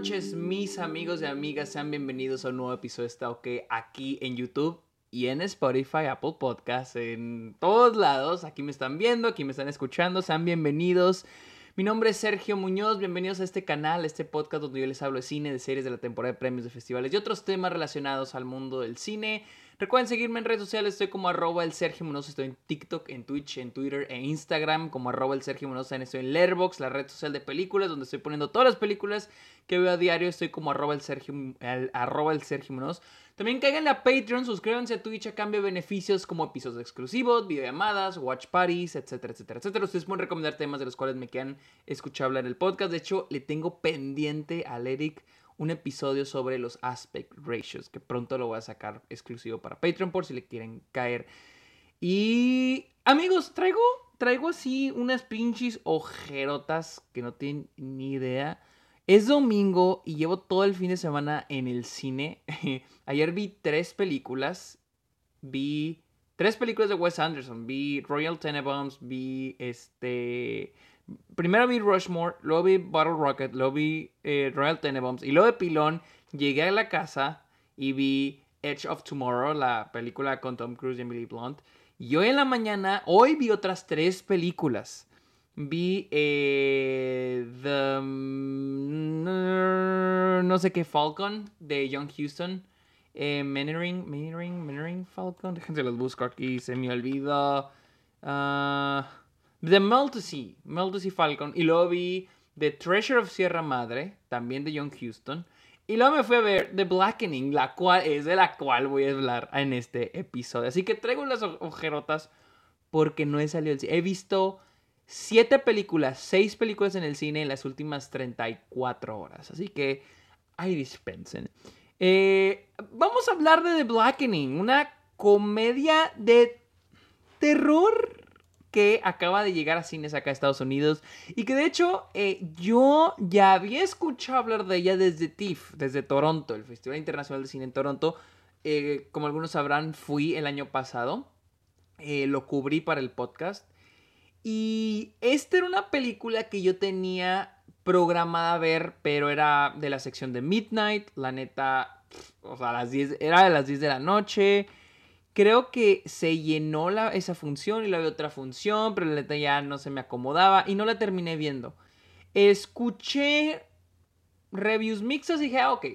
noches, mis amigos y amigas. Sean bienvenidos a un nuevo episodio de Está OK aquí en YouTube y en Spotify, Apple Podcasts, en todos lados. Aquí me están viendo, aquí me están escuchando. Sean bienvenidos. Mi nombre es Sergio Muñoz, bienvenidos a este canal, este podcast donde yo les hablo de cine, de series, de la temporada de premios, de festivales y otros temas relacionados al mundo del cine. Recuerden seguirme en redes sociales, estoy como arroba el Sergio Munoz, estoy en TikTok, en Twitch, en Twitter e Instagram, como arroba el Sergio Munoz, estoy en Letterboxd, la red social de películas, donde estoy poniendo todas las películas que veo a diario, estoy como arroba el Sergio, arroba el Sergio Munoz. También caigan a Patreon, suscríbanse a Twitch a cambio de beneficios como episodios exclusivos, videollamadas, watch parties, etcétera, etcétera, etcétera. Ustedes pueden recomendar temas de los cuales me quieran escuchar hablar en el podcast. De hecho, le tengo pendiente al Eric un episodio sobre los aspect ratios, que pronto lo voy a sacar exclusivo para Patreon por si le quieren caer. Y amigos, traigo, traigo así unas pinches ojerotas que no tienen ni idea. Es domingo y llevo todo el fin de semana en el cine. Ayer vi tres películas. Vi tres películas de Wes Anderson. Vi Royal Tenenbaums, vi este primero vi Rushmore, luego vi Bottle Rocket, luego vi eh, Royal Tenenbaums y luego de pilón llegué a la casa y vi Edge of Tomorrow, la película con Tom Cruise y Emily Blunt. Y hoy en la mañana, hoy vi otras tres películas. Vi eh, The... No sé qué Falcon de Young Houston. Eh, Menering, Falcon. Déjense los busco aquí, se me olvidó. Uh, The Meltasy, Meltasy Falcon. Y luego vi The Treasure of Sierra Madre, también de John Houston. Y luego me fui a ver The Blackening, la cual es de la cual voy a hablar en este episodio. Así que traigo las ojerotas porque no he salido del cine. He visto siete películas, seis películas en el cine en las últimas 34 horas. Así que ahí dispensen. Eh, vamos a hablar de The Blackening, una comedia de terror que acaba de llegar a cines acá a Estados Unidos y que de hecho eh, yo ya había escuchado hablar de ella desde TIFF, desde Toronto, el Festival Internacional de Cine en Toronto. Eh, como algunos sabrán, fui el año pasado, eh, lo cubrí para el podcast y esta era una película que yo tenía programada a ver, pero era de la sección de Midnight, la neta, o sea, las 10, era de las 10 de la noche creo que se llenó la, esa función y la había otra función, pero la ya no se me acomodaba y no la terminé viendo. Escuché reviews mixtas y dije, ah, ok,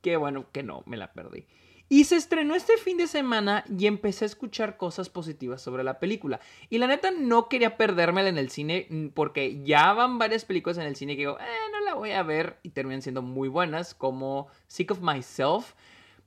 qué bueno que no, me la perdí. Y se estrenó este fin de semana y empecé a escuchar cosas positivas sobre la película. Y la neta no quería perdérmela en el cine mm, porque ya van varias películas en el cine que digo, eh, no la voy a ver y terminan siendo muy buenas, como Sick of Myself.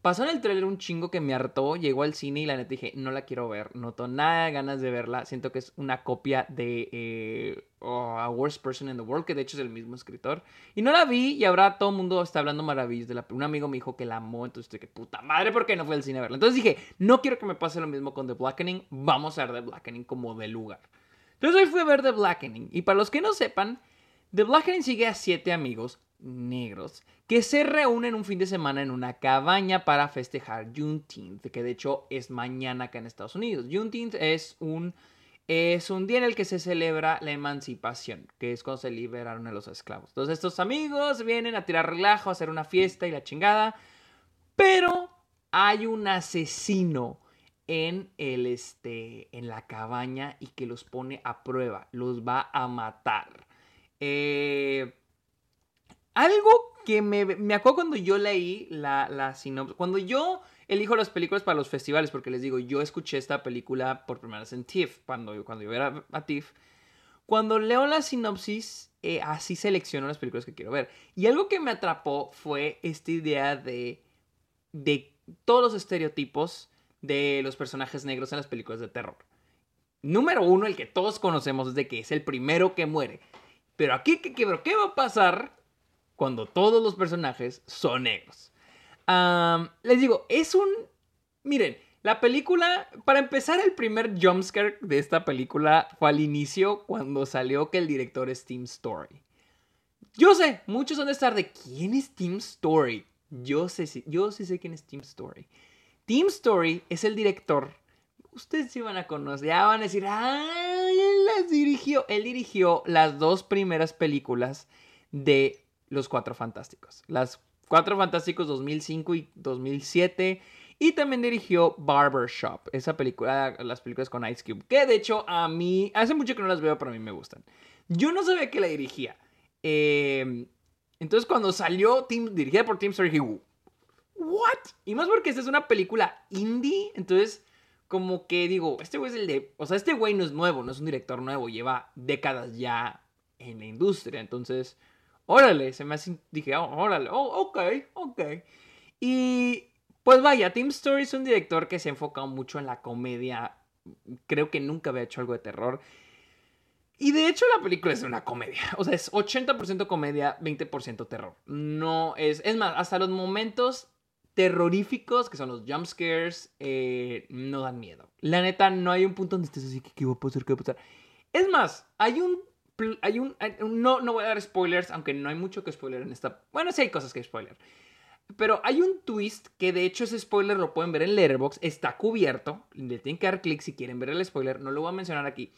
Pasó en el trailer un chingo que me hartó, llegó al cine y la neta dije, no la quiero ver, no tengo nada de ganas de verla, siento que es una copia de eh, oh, A Worst Person in the World, que de hecho es el mismo escritor. Y no la vi y ahora todo el mundo está hablando maravillas de la Un amigo me dijo que la amó, entonces dije, puta madre, ¿por qué no fue al cine a verla? Entonces dije, no quiero que me pase lo mismo con The Blackening, vamos a ver The Blackening como de lugar. Entonces hoy fui a ver The Blackening y para los que no sepan, The Blackening sigue a siete amigos negros que se reúnen un fin de semana en una cabaña para festejar Juneteenth, que de hecho es mañana acá en Estados Unidos. Juneteenth es un, es un día en el que se celebra la emancipación, que es cuando se liberaron a los esclavos. Entonces estos amigos vienen a tirar relajo, a hacer una fiesta y la chingada, pero hay un asesino en el este en la cabaña y que los pone a prueba, los va a matar. Eh, algo que me, me acuerdo cuando yo leí la, la sinopsis, cuando yo elijo las películas para los festivales, porque les digo, yo escuché esta película por primera vez en TIFF, cuando, cuando yo era a TIFF, cuando leo la sinopsis, eh, así selecciono las películas que quiero ver. Y algo que me atrapó fue esta idea de, de todos los estereotipos de los personajes negros en las películas de terror. Número uno, el que todos conocemos es de que es el primero que muere. Pero aquí, ¿qué, qué, qué va a pasar cuando todos los personajes son negros. les digo, es un... Miren, la película, para empezar, el primer jumpscare de esta película fue al inicio cuando salió que el director es Tim Story. Yo sé, muchos van a estar de quién es Tim Story. Yo sé, yo sí sé quién es Tim Story. Tim Story es el director. Ustedes sí van a conocer, ya van a decir, ¡ah! Él las dirigió. Él dirigió las dos primeras películas de Los Cuatro Fantásticos. Las Cuatro Fantásticos 2005 y 2007. Y también dirigió Barbershop, esa película, las películas con Ice Cube, que de hecho a mí, hace mucho que no las veo, pero a mí me gustan. Yo no sabía que la dirigía. Em, entonces cuando salió dirigida por Tim Story, dije, ¿what? Y más porque esta es una película indie, entonces como que digo, este güey es el de, o sea, este güey no es nuevo, no es un director nuevo, lleva décadas ya en la industria, entonces, órale, se me hace, dije, oh, órale, oh, ok, ok. Y pues vaya, Tim Story es un director que se ha enfocado mucho en la comedia. Creo que nunca había hecho algo de terror. Y de hecho la película es una comedia. O sea, es 80% comedia, 20% terror. No es... Es más, hasta los momentos terroríficos, que son los jump scares, eh, no dan miedo. La neta, no hay un punto donde estés así qué va a pasar, qué va a pasar. Es más, hay un... Hay un... No, no voy a dar spoilers, aunque no hay mucho que spoiler en esta... Bueno, sí hay cosas que spoiler. Pero hay un twist que de hecho ese spoiler lo pueden ver en Letterboxd, está cubierto, le tienen que dar clic si quieren ver el spoiler, no lo voy a mencionar aquí.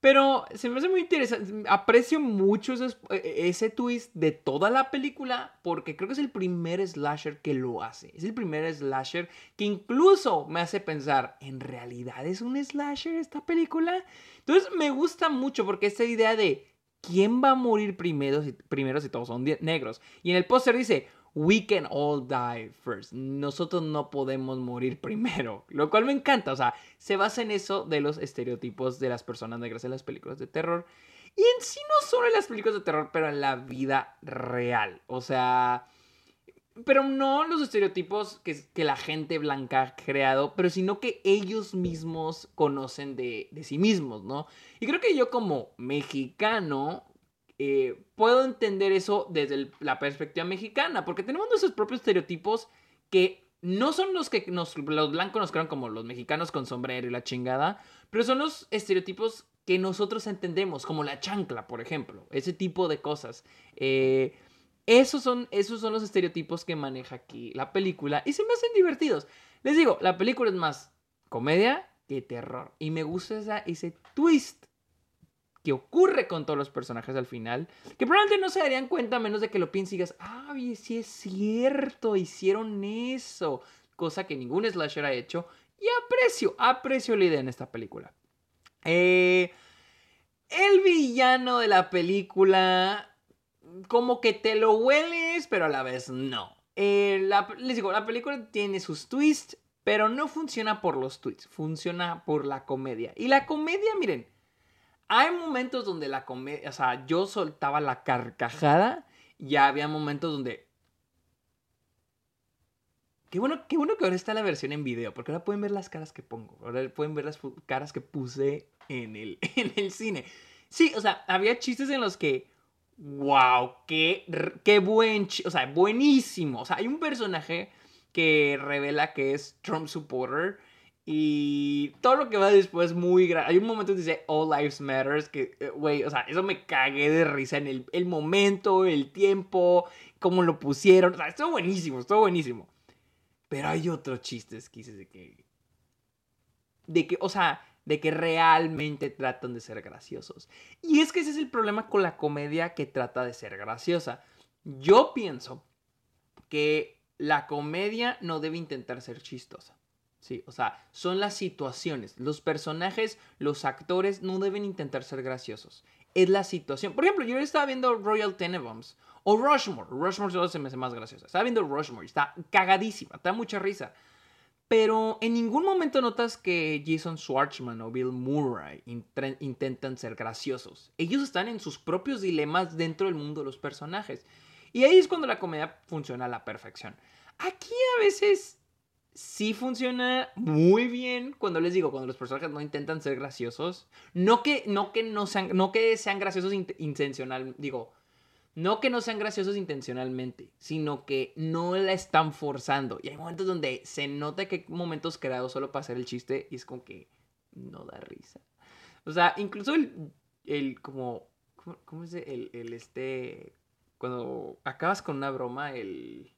Pero se me hace muy interesante, aprecio mucho ese, ese twist de toda la película porque creo que es el primer slasher que lo hace. Es el primer slasher que incluso me hace pensar, ¿en realidad es un slasher esta película? Entonces me gusta mucho porque esta idea de quién va a morir primero primero si todos son negros. Y en el póster dice, we can all die first. Nosotros no podemos morir primero. Lo cual me encanta. O sea, se basa en eso de los estereotipos de las personas negras en las películas de terror. Y en sí no solo en las películas de terror, pero en la vida real. O sea... Pero no los estereotipos que, la gente blanca ha creado, pero sino que ellos mismos conocen de sí mismos, ¿no? Y creo que yo como mexicano eh, puedo entender eso desde la perspectiva mexicana, porque tenemos nuestros propios estereotipos que no son los que los blancos nos crean como los mexicanos con sombrero y la chingada, pero son los estereotipos que nosotros entendemos, como la chancla, por ejemplo, ese tipo de cosas. Eh, esos, son, esos son los estereotipos que maneja aquí la película y se me hacen divertidos. Les digo, la película es más comedia que terror y me gusta esa, ese twist ocurre con todos los personajes al final, que probablemente no se darían cuenta a menos de que lo pienses y digas, ah, sí es cierto, hicieron eso, cosa que ningún slasher ha hecho, y aprecio, aprecio la idea en esta película. Eh, el villano de la película, como que te lo hueles, pero a la vez no. Eh, les digo, la película tiene sus twists, pero no funciona por los twists, funciona por la comedia. Y la comedia, miren, hay momentos donde la comedia, o sea, yo soltaba la carcajada y había momentos donde... Qué bueno, qué bueno que ahora está la versión en video, porque ahora pueden ver las caras que pongo, ahora pueden ver las caras que puse en el, en el cine. Sí, o sea, había chistes en los que, wow, qué, qué buen, o sea, buenísimo. O sea, hay un personaje que revela que es Trump supporter y todo lo que va después es muy grande. Hay un momento que dice All Lives Matters, que, eh, güey, o sea, eso me cagué de risa en el, el, momento, el tiempo, cómo lo pusieron. O sea, estuvo buenísimo, estuvo buenísimo. Pero hay otros chistes que de que. De que, o sea, de que realmente tratan de ser graciosos. Y es que ese es el problema con la comedia que trata de ser graciosa. Yo pienso que la comedia no debe intentar ser chistosa. Sí, o sea, son las situaciones. Los personajes, los actores no deben intentar ser graciosos. Es la situación. Por ejemplo, yo estaba viendo Royal Tenenbaums o Rushmore. Rushmore solo se me hace más graciosa. Estaba viendo Rushmore está cagadísima, da mucha risa. Pero en ningún momento notas que Jason Schwartzman o Bill Murray intentan ser graciosos. Ellos están en sus propios dilemas dentro del mundo de los personajes. Y ahí es cuando la comedia funciona a la perfección. Aquí a veces sí funciona muy bien cuando les digo, cuando los personajes no intentan ser graciosos. No que no, que no, sean, no que sean graciosos intencional, digo, no que no sean graciosos intencionalmente, sino que no la están forzando. Y hay momentos donde se nota que hay momentos creados solo para hacer el chiste y es como que no da risa. O sea, incluso el, el como, ¿cómo, es el, el este, cuando acabas con una broma, el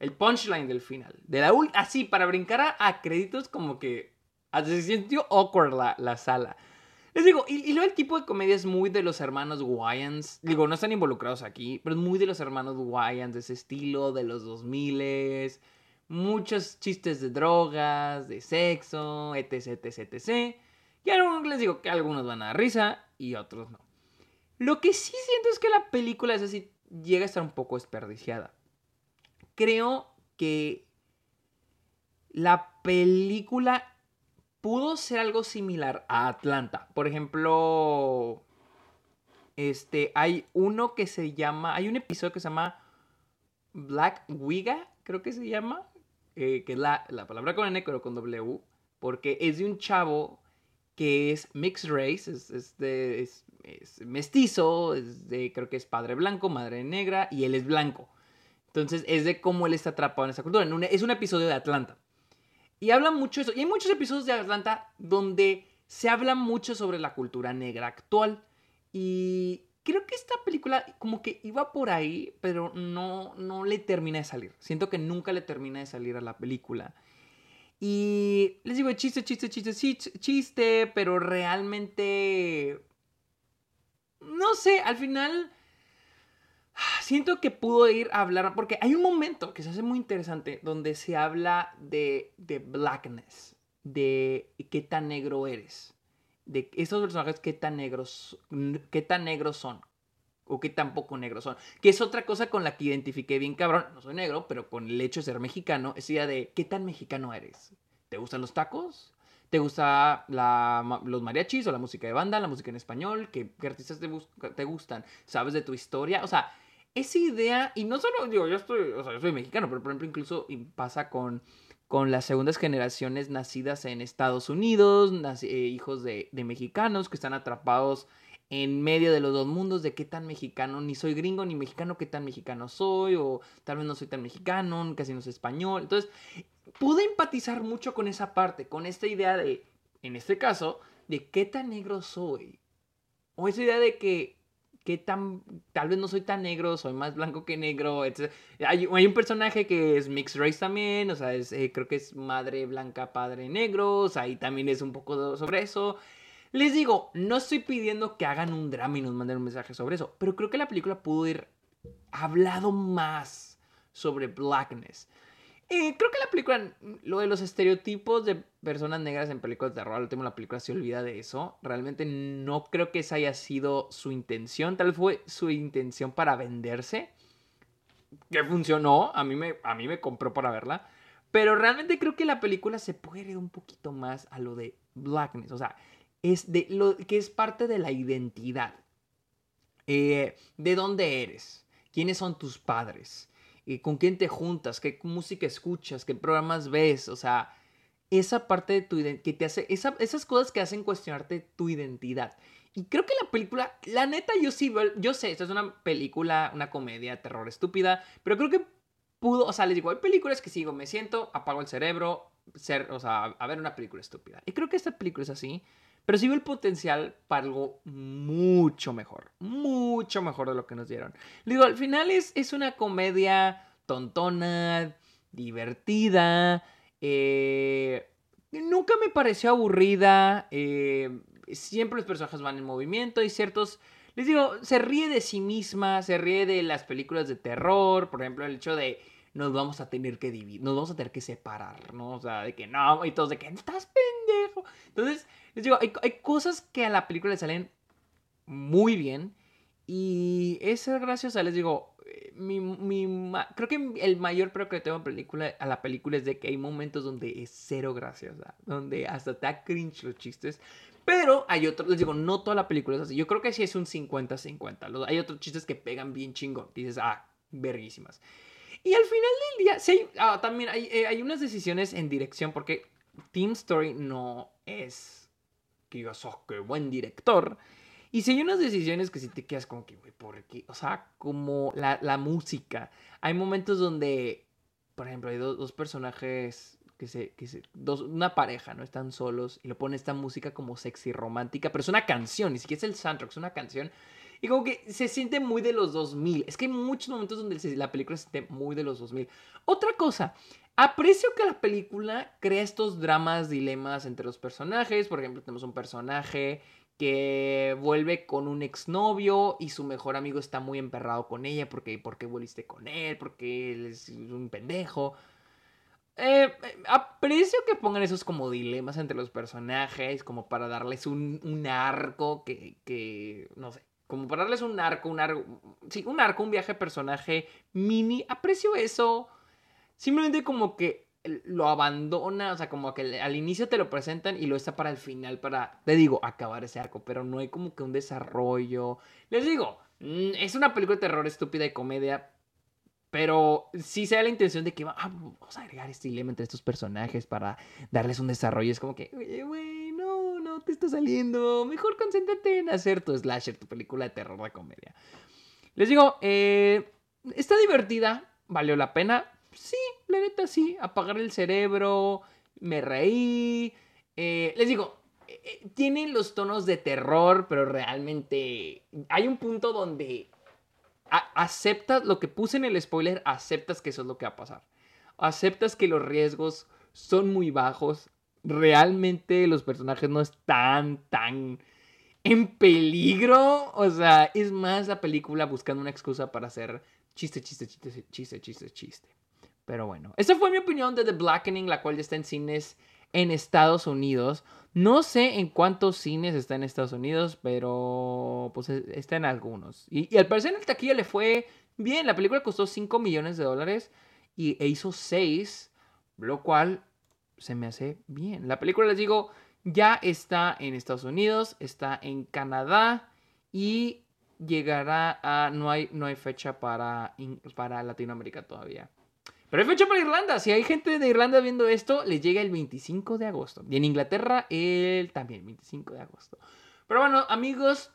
el punchline del final. De la así, para brincar a, créditos, como que se sintió awkward la, la, sala. Les digo, y, luego el tipo de comedia es muy de los hermanos Wayans. Digo, no están involucrados aquí, pero es muy de los hermanos Wayans, de ese estilo, de los 2000 Muchos chistes de drogas, de sexo, etc, etc, etc. Y algunos les digo que algunos van a dar risa y otros no. Lo que sí siento es que la película es así, llega a estar un poco desperdiciada. Creo que la película pudo ser algo similar a Atlanta. Por ejemplo, este, hay uno que se llama, hay un episodio que se llama Black Wiga, creo que se llama, eh, que es la, palabra con N, pero con W, porque es de un chavo que es mixed race, es, de, es, mestizo, es de, creo que es padre blanco, madre negra, y él es blanco. Entonces es de cómo él está atrapado en esa cultura. es un episodio de Atlanta. Y habla mucho eso. Y hay muchos episodios de Atlanta donde se habla mucho sobre la cultura negra actual. Y creo que esta película como que iba por ahí, pero no, no le termina de salir. Siento que nunca le termina de salir a la película. Y les digo, chiste, chiste, chiste, chiste, chiste, pero realmente... No sé, al final siento que pudo ir a hablar, porque hay un momento que se hace muy interesante donde se habla de, de blackness, de qué tan negro eres, de estos personajes qué tan negros, qué tan negros son, o qué tan poco negros son, que es otra cosa con la que identifiqué bien cabrón, no soy negro, pero con el hecho de ser mexicano, es idea de qué tan mexicano eres. ¿Te gustan los tacos? ¿Te gusta los mariachis o la música de banda, la música en español? ¿Qué, artistas te, te, gustan? ¿Sabes de tu historia? O sea, esa idea, y no solo, digo, yo estoy, o sea, yo soy mexicano, pero por ejemplo incluso pasa con, con las segundas generaciones nacidas en Estados Unidos, eh, hijos de, de, mexicanos que están atrapados en medio de los dos mundos, de qué tan mexicano, ni soy gringo ni mexicano, qué tan mexicano soy, o tal vez no soy tan mexicano, casi no soy español. Entonces, pude empatizar mucho con esa parte, con esta idea de, en este caso, de qué tan negro soy. O esa idea de que qué tan, tal vez no soy tan negro, soy más blanco que negro, etc. Hay, un personaje que es mixed race también, o sea, eh, creo que es madre blanca, padre negro, o sea, ahí también es un poco sobre eso. Les digo, no estoy pidiendo que hagan un drama y nos manden un mensaje sobre eso, pero creo que la película pudo ir hablado más sobre blackness. Eh, creo que la película, lo de los estereotipos de personas negras en películas de terror, al la película se olvida de eso. Realmente no creo que esa haya sido su intención. Tal fue su intención para venderse. Que funcionó. A mí me, a mí me compró para verla. Pero realmente creo que la película se puede ir un poquito más a lo de blackness. O sea, es de lo que es parte de la identidad. Eh, ¿De dónde eres? ¿Quiénes son tus padres? Con quién te juntas, qué música escuchas, qué programas ves, o sea, esa parte de tu identidad, que te hace, esas cosas que hacen cuestionarte tu identidad. Y creo que la película, la neta, yo sí, yo sé, esta es una película, una comedia, terror estúpida, pero creo que pudo, o sea, les digo, hay películas que sigo, me siento, apago el cerebro, ser, o sea, a ver una película estúpida. Y creo que esta película es así, pero sí veo el potencial para algo mucho mejor. Mucho mejor de lo que nos dieron. digo, al final es, es una comedia tontona, divertida. Eh, nunca me pareció aburrida. Eh, siempre los personajes van en movimiento y ciertos... Les digo, se ríe de sí misma, se ríe de las películas de terror. Por ejemplo, el hecho de nos vamos a tener que dividir, nos vamos a tener que separar, ¿no? O sea, de que no, y todos de que estás pendejo. Entonces, les digo, hay, cosas que a la película le salen muy bien. Y es gracias a, les digo, eh, mi, mi, creo que el mayor pero que tengo película, a la película es de que hay momentos donde es cero graciosa, donde hasta te da cringe los chistes. Pero hay otros, les digo, no toda la película es así. Yo creo que sí es un 50-50. Hay otros chistes que pegan bien chingón. Dices, ah, verguísimas. Y al final del día, sí hay, ah, también hay, eh, hay, unas decisiones en dirección, porque Team Story no es que yo soy que buen director. Y si hay unas decisiones que si te quedas como que, güey, ¿por qué? O sea, como la, la, música. Hay momentos donde, por ejemplo, hay dos, dos personajes que se, que se dos, una pareja, ¿no? Están solos y le pone esta música como sexy romántica, pero es una canción, ni siquiera es el soundtrack, es una canción y como que se siente muy de los 2000. Es que hay muchos momentos donde la película se siente muy de los 2000. Otra cosa, aprecio que la película crea estos dramas, dilemas entre los personajes. Por ejemplo, tenemos un personaje que vuelve con un exnovio y su mejor amigo está muy emperrado con ella porque ¿por qué volviste con él? Porque él es un pendejo. Eh, aprecio que pongan esos como dilemas entre los personajes, como para darles un, un arco que, que, no sé, como para darles un arco, un arco, sí, un arco, un viaje personaje mini. Aprecio eso. Simplemente como que lo abandona, o sea, como que al inicio te lo presentan y lo está para el final, para, te digo, acabar ese arco, pero no hay como que un desarrollo. Les digo, mm, es una película de terror estúpida y comedia, pero sí se da la intención de que ah, vamos a agregar este dilema entre estos personajes para darles un desarrollo. Es como que, güey, no, no te está saliendo. Mejor concéntrate en hacer tu slasher, tu película de terror de comedia. Les digo, eh, está divertida, valió la pena sí, la neta sí, apagar el cerebro, me reí. Eh, les digo, eh, eh, tiene los tonos de terror, pero realmente hay un punto donde aceptas lo que puse en el spoiler, aceptas que eso es lo que va a pasar. Aceptas que los riesgos son muy bajos. Realmente los personajes no están tan en peligro. O sea, es más la película buscando una excusa para hacer chiste, chiste, chiste, chiste, chiste, chiste. Pero bueno, esa fue mi opinión de The Blackening, la cual ya está en cines en Estados Unidos. No sé en cuántos cines está en Estados Unidos, pero pues e, está en algunos. Y, al parecer en el taquilla le fue bien. La película costó 5 millones de dólares y, e hizo 6, lo cual se me hace bien. La película, les digo, ya está en Estados Unidos, está en Canadá y llegará a... No hay, no hay fecha para, para Latinoamérica todavía. Pero hay fecha para Irlanda. Si hay gente de Irlanda viendo esto, les llega el 25 de agosto. Y en Inglaterra, el también 25 de agosto. Pero bueno, amigos,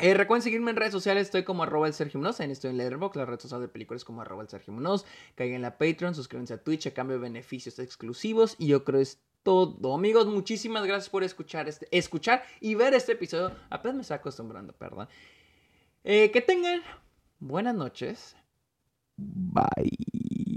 eh, recuerden seguirme en redes sociales, estoy como arroba el Sergio Munoz, en estoy en Letterboxd, la red social de películas como arroba el Sergio Munoz, caigan la Patreon, suscríbanse a Twitch a cambio de beneficios exclusivos y yo creo es todo. Amigos, muchísimas gracias por escuchar, este, escuchar y ver este episodio, apenas me estoy acostumbrando, perdón. Eh, que tengan buenas noches. Bye.